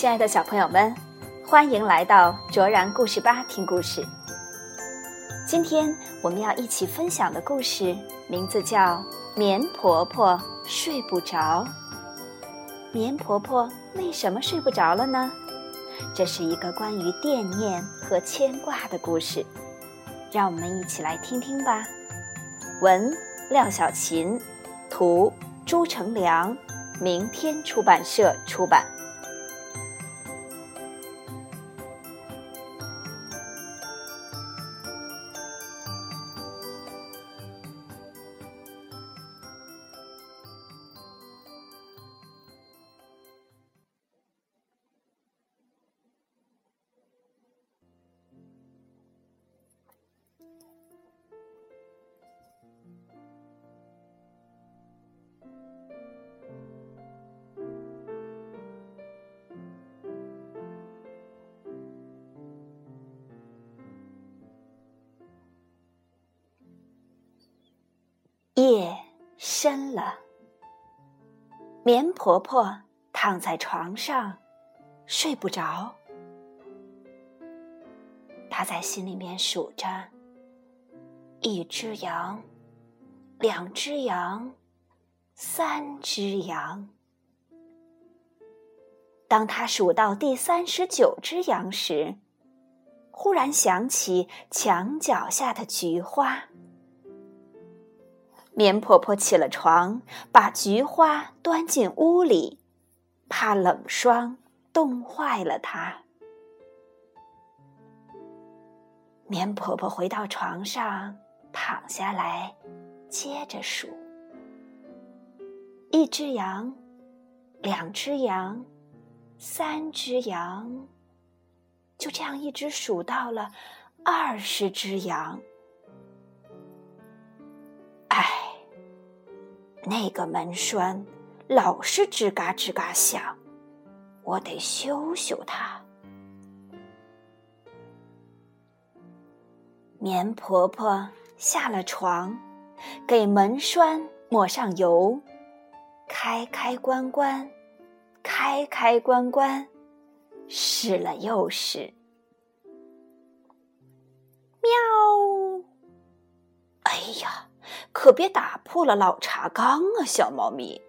亲爱的小朋友们，欢迎来到卓然故事吧听故事。今天我们要一起分享的故事名字叫《棉婆婆睡不着》。棉婆婆为什么睡不着了呢？这是一个关于惦念和牵挂的故事，让我们一起来听听吧。文：廖小琴，图：朱成良，明天出版社出版。夜深了，棉婆婆躺在床上，睡不着。她在心里面数着：一只羊，两只羊，三只羊。当她数到第三十九只羊时，忽然想起墙角下的菊花。棉婆婆起了床，把菊花端进屋里，怕冷霜冻坏了它。棉婆婆回到床上，躺下来，接着数：一只羊，两只羊，三只羊，就这样一直数到了二十只羊。那个门栓老是吱嘎吱嘎响，我得修修它。棉婆婆下了床，给门栓抹上油，开开关关，开开关关，试了又试。喵！哎呀！可别打破了老茶缸啊，小猫咪！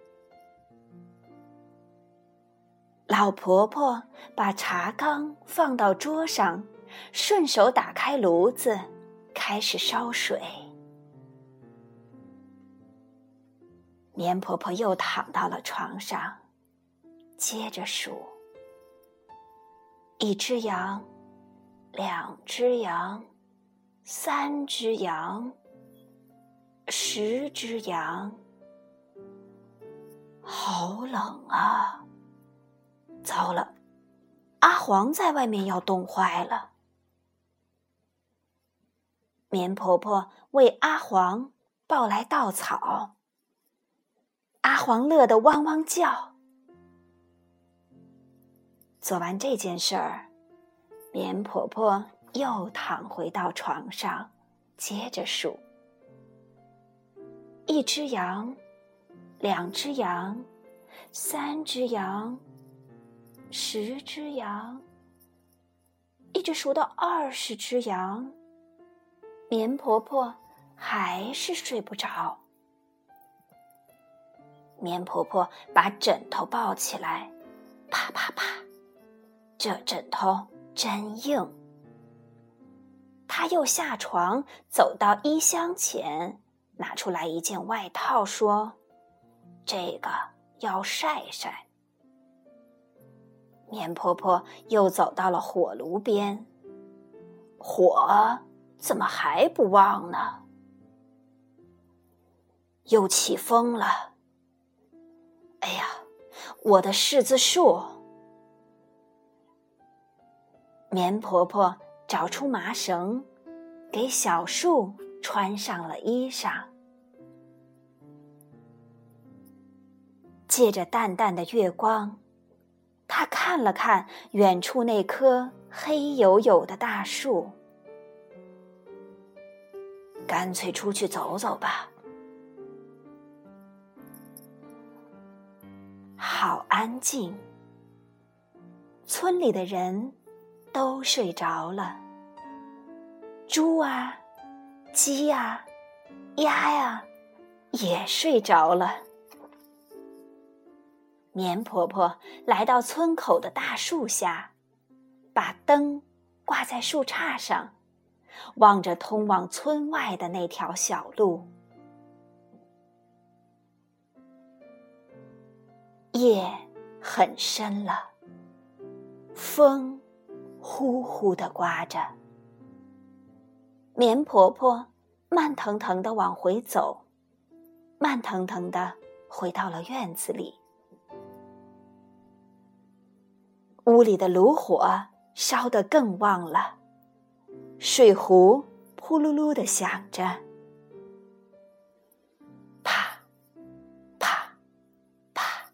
老婆婆把茶缸放到桌上，顺手打开炉子，开始烧水。棉婆婆又躺到了床上，接着数：一只羊，两只羊，三只羊。十只羊，好冷啊！糟了，阿黄在外面要冻坏了。棉婆婆为阿黄抱来稻草，阿黄乐得汪汪叫。做完这件事儿，棉婆婆又躺回到床上，接着数。一只羊，两只羊，三只羊，十只羊，一直数到二十只羊。棉婆婆还是睡不着。棉婆婆把枕头抱起来，啪啪啪，这枕头真硬。她又下床，走到衣箱前。拿出来一件外套，说：“这个要晒晒。”棉婆婆又走到了火炉边，火怎么还不旺呢？又起风了。哎呀，我的柿子树！棉婆婆找出麻绳，给小树穿上了衣裳。借着淡淡的月光，他看了看远处那棵黑黝黝的大树，干脆出去走走吧。好安静，村里的人都睡着了，猪啊、鸡呀、鸭呀也睡着了。棉婆婆来到村口的大树下，把灯挂在树杈上，望着通往村外的那条小路。夜很深了，风呼呼的刮着。棉婆婆慢腾腾的往回走，慢腾腾的回到了院子里。屋里的炉火烧得更旺了，水壶扑噜噜的响着，啪，啪，啪。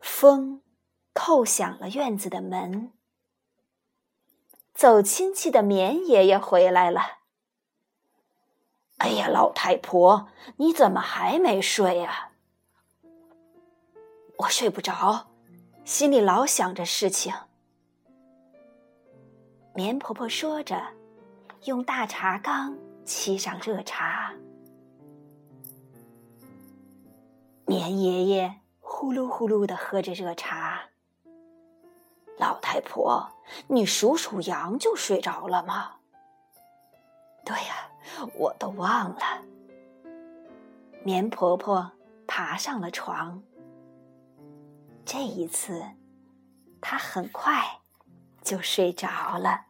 风叩响了院子的门，走亲戚的棉爷爷回来了。哎呀，老太婆，你怎么还没睡啊？我睡不着。心里老想着事情。棉婆婆说着，用大茶缸沏上热茶。棉爷爷呼噜呼噜的喝着热茶。老太婆，你数数羊就睡着了吗？对呀，我都忘了。棉婆婆爬上了床。这一次，他很快就睡着了。